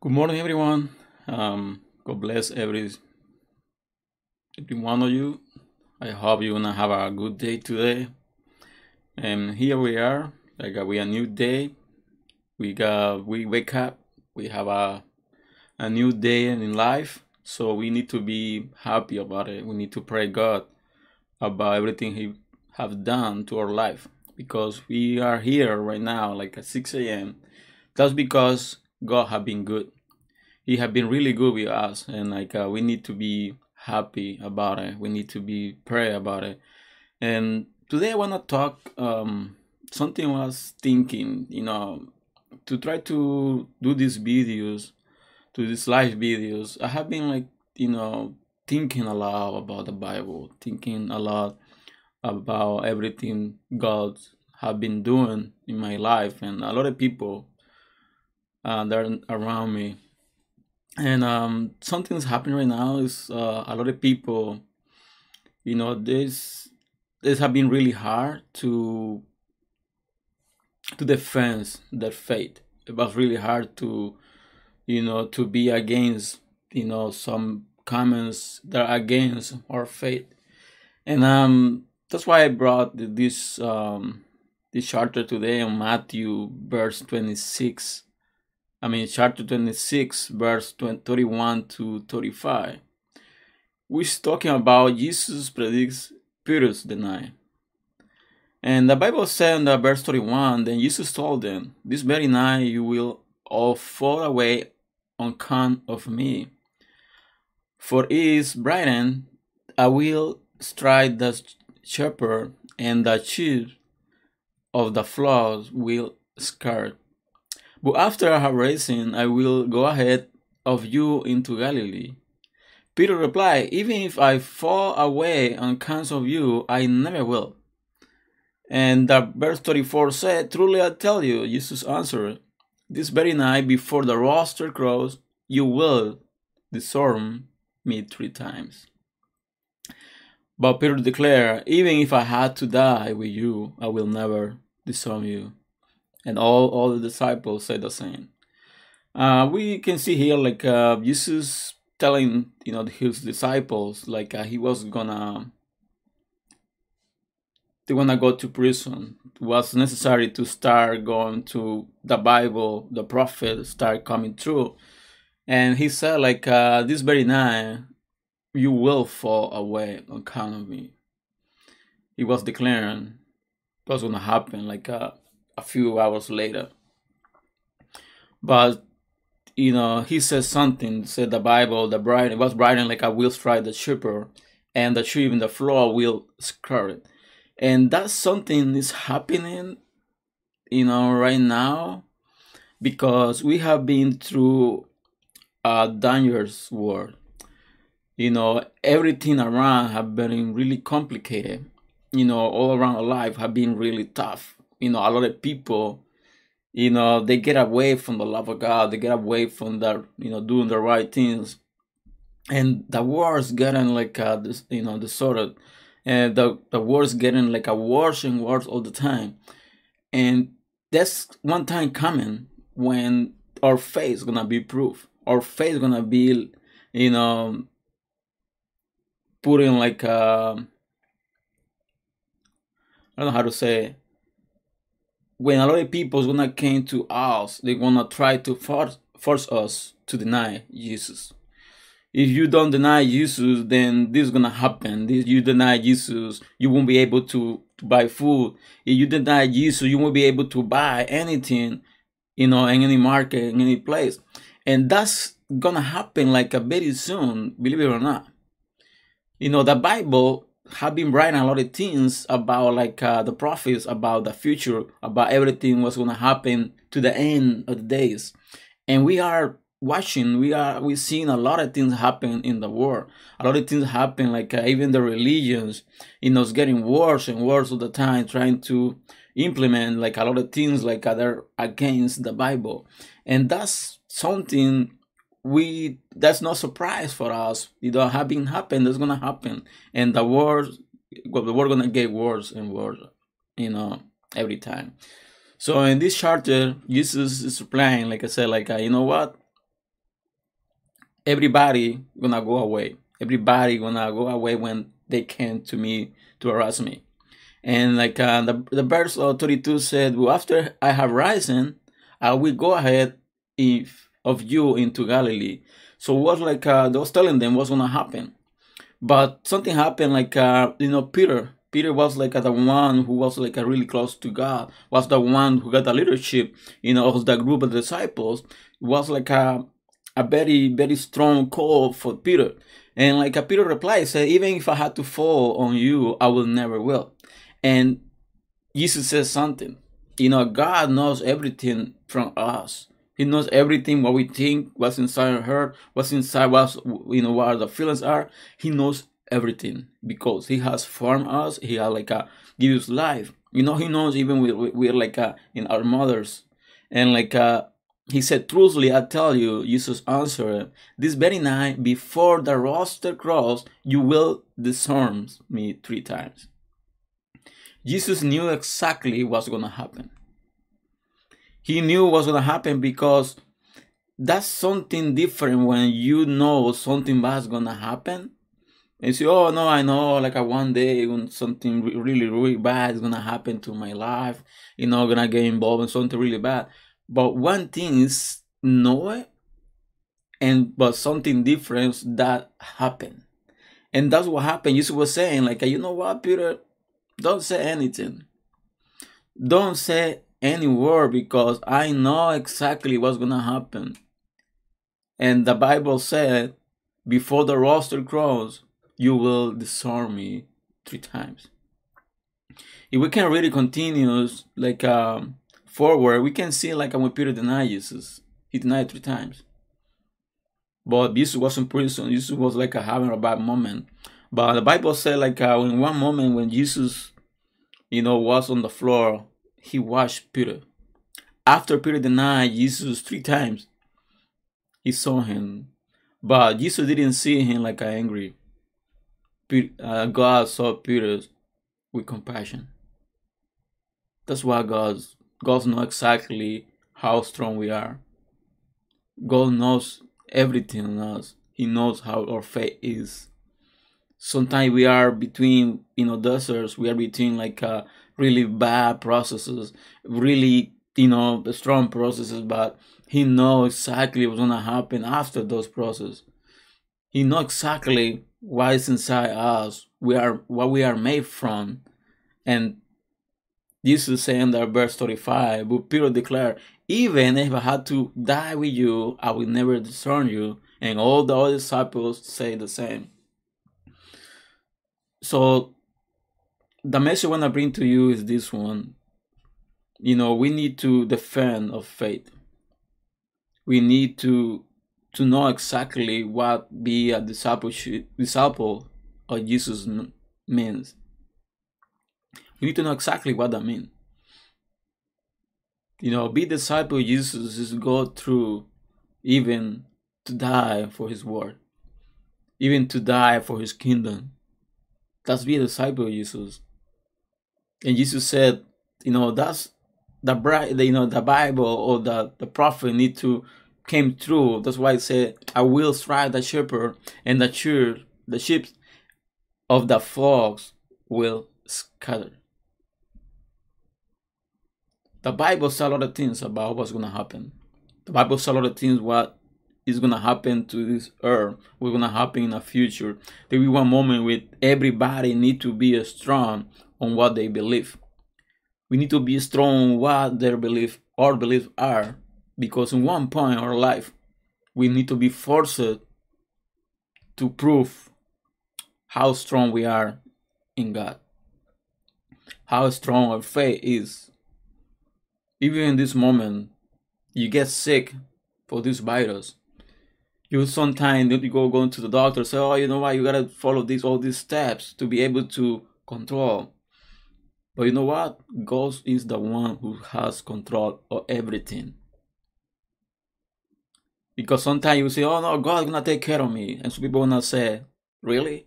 Good morning, everyone. Um, God bless every every one of you. I hope you're gonna have a good day today. And here we are, like we a new day. We got we wake up. We have a a new day in life. So we need to be happy about it. We need to pray God about everything He have done to our life because we are here right now, like at 6 a.m. That's because God have been good. He have been really good with us, and like uh, we need to be happy about it. We need to be pray about it. And today I want to talk um, something I was thinking, you know, to try to do these videos, to these live videos. I have been like, you know, thinking a lot about the Bible, thinking a lot about everything God have been doing in my life, and a lot of people uh, that are around me. And um, something's happening right now is uh, a lot of people, you know, this this have been really hard to to defend their faith. It was really hard to, you know, to be against, you know, some comments that are against our faith, and um, that's why I brought this um this chapter today on Matthew verse twenty six. I mean, chapter 26, verse 20, 31 to 35. We're talking about Jesus predicts Peter's denial. And the Bible said in the verse 31, then Jesus told them, This very night you will all fall away on account of me. For it is brightened, I will strike the shepherd, and the sheep of the flocks will scatter. But after I have risen, I will go ahead of you into Galilee. Peter replied, Even if I fall away on account of you, I never will. And the verse 34 said, Truly I tell you, Jesus answered, This very night before the rooster crows, you will disown me three times. But Peter declared, Even if I had to die with you, I will never disown you and all all the disciples said the same. Uh, we can see here like uh, Jesus telling you know his disciples like uh, he was gonna they wanna go to prison. It was necessary to start going to the Bible, the prophet start coming through, and he said like uh, this very night you will fall away on account of me. He was declaring it was gonna happen like uh, a few hours later. But you know, he says something, said the Bible, the bride it was riding like a wheel strike the shepherd, and the sheep in the floor will scar it. And that's something is happening, you know, right now because we have been through a dangerous world. You know, everything around have been really complicated. You know, all around our life have been really tough you know a lot of people you know they get away from the love of god. They get away from that you know doing the right things. And the war's getting like uh this you know of and the the war's getting like a worse and worse all the time. And that's one time coming when our faith is gonna be proof. Our faith is gonna be you know putting like uh I don't know how to say when a lot of people is gonna came to us, they're gonna try to force force us to deny Jesus. If you don't deny Jesus, then this is gonna happen. This you deny Jesus, you won't be able to, to buy food. If you deny Jesus, you won't be able to buy anything, you know, in any market, in any place. And that's gonna happen like a very soon, believe it or not. You know, the Bible have been writing a lot of things about like uh, the prophets about the future about everything what's going to happen to the end of the days. And we are watching we are we seeing a lot of things happen in the world. A lot of things happen like uh, even the religions you know it's getting worse and worse all the time trying to implement like a lot of things like they're against the bible. And that's something we that's no surprise for us. You know, having happened, that's gonna happen, and the war, well, the war gonna get worse and worse. You know, every time. So in this charter, Jesus is replying, like I said, like uh, you know what, everybody gonna go away. Everybody gonna go away when they came to me to harass me. And like uh, the, the verse 32 said, well, after I have risen, I will go ahead if of you into Galilee. So it was like uh, they was telling them what's gonna happen. But something happened like uh, you know Peter. Peter was like uh, the one who was like uh, really close to God. Was the one who got the leadership, you know, of the group of disciples. It was like a a very very strong call for Peter. And like a uh, Peter replied, said, even if I had to fall on you, I will never will. And Jesus says something. You know, God knows everything from us. He knows everything what we think, what's inside our heart, what's inside what's you know what the feelings are. He knows everything because he has formed us. He has like a give us life. You know, he knows even we we're like a, in our mothers, and like uh, he said, truthfully, I tell you, Jesus answered, this very night before the rooster crows, you will disarm me three times. Jesus knew exactly what's going to happen. He knew was going to happen because that's something different when you know something bad's going to happen. And say, oh, no, I know, like a one day when something really, really bad is going to happen to my life, you know, going to get involved in something really bad. But one thing is know it, and but something different that happened. And that's what happened. Jesus was saying, like, uh, you know what, Peter, don't say anything. Don't say any word because I know exactly what's gonna happen. And the Bible said, before the rooster crows, you will disarm me three times. If we can really continue like um, forward, we can see like when Peter denied Jesus, he denied three times. But Jesus was in prison. Jesus was like a, having a bad moment. But the Bible said like uh, in one moment when Jesus, you know, was on the floor, he washed Peter. After Peter denied Jesus three times, he saw him. But Jesus didn't see him like angry. Uh, God saw Peter with compassion. That's why God's God knows exactly how strong we are. God knows everything in us. He knows how our faith is sometimes we are between you know deserts we are between like uh, really bad processes really you know strong processes but he knows exactly what's gonna happen after those processes. He knows exactly what is inside us we are what we are made from. And Jesus is saying that verse 35 but Peter declared even if I had to die with you I will never discern you and all the other disciples say the same. So the message I want to bring to you is this one. You know, we need to defend of faith. We need to to know exactly what be a discipleship disciple of Jesus means. We need to know exactly what that means. You know, be disciple of Jesus is go through even to die for his word, even to die for his kingdom that's be a disciple of Jesus. And Jesus said, you know, that's the bride, you know, the Bible or the, the prophet need to came true. That's why it said, I will strike the shepherd and the sheep, the sheep of the flocks will scatter. The Bible says a lot of things about what's gonna happen. The Bible says a lot of things what is gonna happen to this earth, what's gonna happen in the future. There will be one moment with everybody need to be strong on what they believe. We need to be strong on what their belief our beliefs are, because in one point in our life, we need to be forced to prove how strong we are in God, how strong our faith is. Even in this moment, you get sick for this virus you sometimes you go going to the doctor say oh you know what you gotta follow these all these steps to be able to control but you know what? God is the one who has control of everything. Because sometimes you say oh no god's gonna take care of me. And some people gonna say really?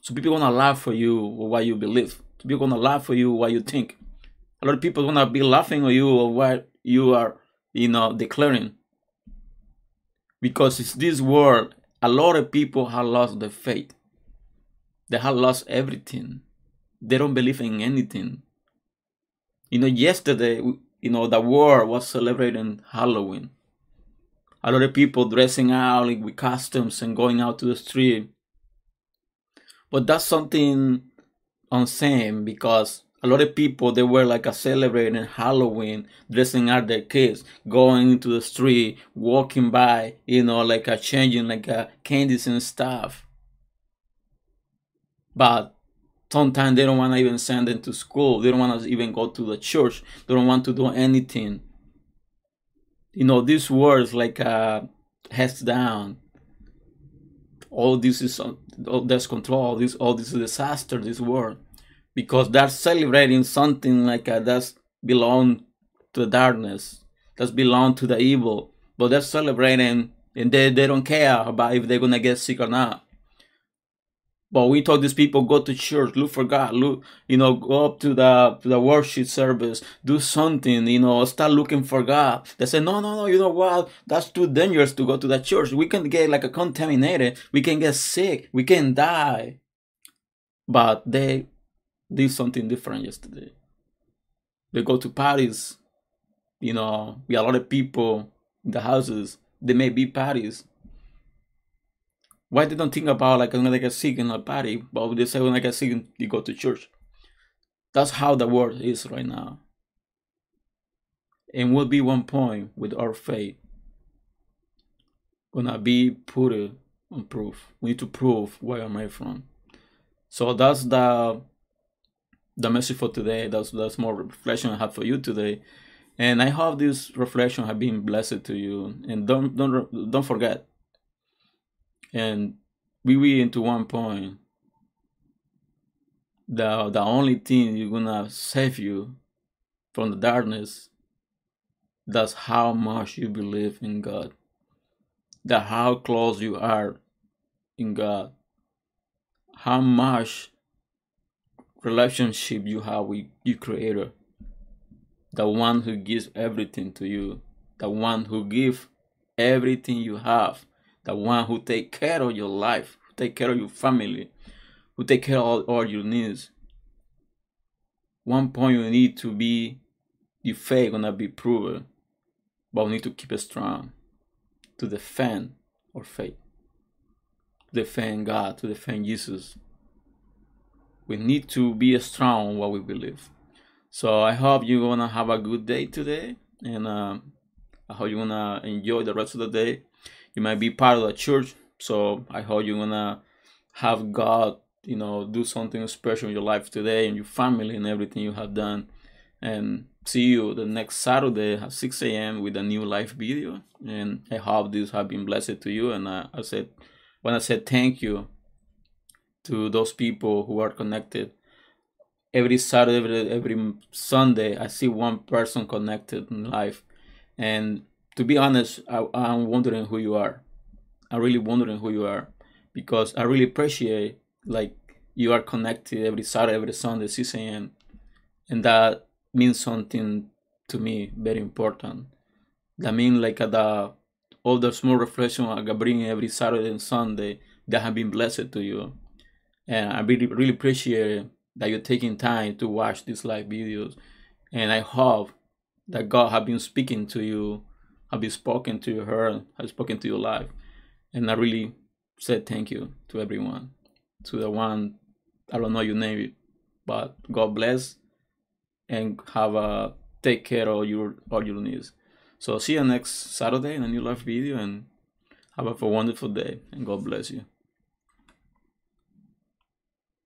So people gonna laugh for you what you believe. So people gonna laugh for you what you think. A lot of people gonna be laughing at you or what you are you know declaring. Because it's this world, a lot of people have lost their faith. They have lost everything. They don't believe in anything. You know, yesterday, you know, the world was celebrating Halloween. A lot of people dressing out like, with costumes and going out to the street. But that's something insane because a lot of people they were like a celebrating Halloween, dressing out their kids, going into the street, walking by, you know, like a changing like a candies and stuff. But sometimes they don't want to even send them to school. They don't want to even go to the church. They don't want to do anything. You know, these words like uh, heads down. All this is all this control. This all this is disaster. This world because they're celebrating something like uh, that's belong to the darkness, that's belong to the evil, but they're celebrating and they, they don't care about if they're gonna get sick or not. But we told these people go to church, look for God, look, you know, go up to the to the worship service, do something, you know, start looking for God. They say, no, no, no, you know what? That's too dangerous to go to the church. We can get like a contaminated, we can get sick, we can die. But they did something different yesterday. They go to parties, you know, with a lot of people in the houses. They may be parties. Why they don't think about like when they get sick in a party, but they say when I get sick, you go to church. That's how the world is right now. And will be one point with our faith gonna be put on proof. We need to prove where am I from. So that's the the message for today. That's that's more reflection I have for you today, and I hope this reflection have been blessed to you. And don't don't don't forget. And we we into one point. The the only thing you're gonna save you from the darkness. That's how much you believe in God. That how close you are in God. How much relationship you have with your creator the one who gives everything to you the one who gives everything you have the one who take care of your life who take care of your family who take care of all, all your needs one point you need to be your faith gonna be proven but we need to keep it strong to defend our faith to defend god to defend jesus we need to be strong what we believe. So I hope you're gonna have a good day today, and uh, I hope you're gonna enjoy the rest of the day. You might be part of the church, so I hope you're gonna have God, you know, do something special in your life today and your family and everything you have done. And see you the next Saturday at 6 a.m. with a new live video. And I hope this have been blessed to you. And uh, I said, when I said thank you to those people who are connected. Every Saturday, every, every Sunday, I see one person connected in life. And to be honest, I, I'm wondering who you are. I'm really wondering who you are because I really appreciate like you are connected every Saturday, every Sunday, 6 a.m. And that means something to me very important. That means like the all the small reflection I bring every Saturday and Sunday that have been blessed to you and I really really appreciate that you're taking time to watch these live videos, and I hope that God have been speaking to you, have been spoken to her, has spoken to your life, and I really said thank you to everyone, to the one I don't know your name, but God bless, and have a take care of your all your needs. So see you next Saturday in a new live video, and have a wonderful day, and God bless you.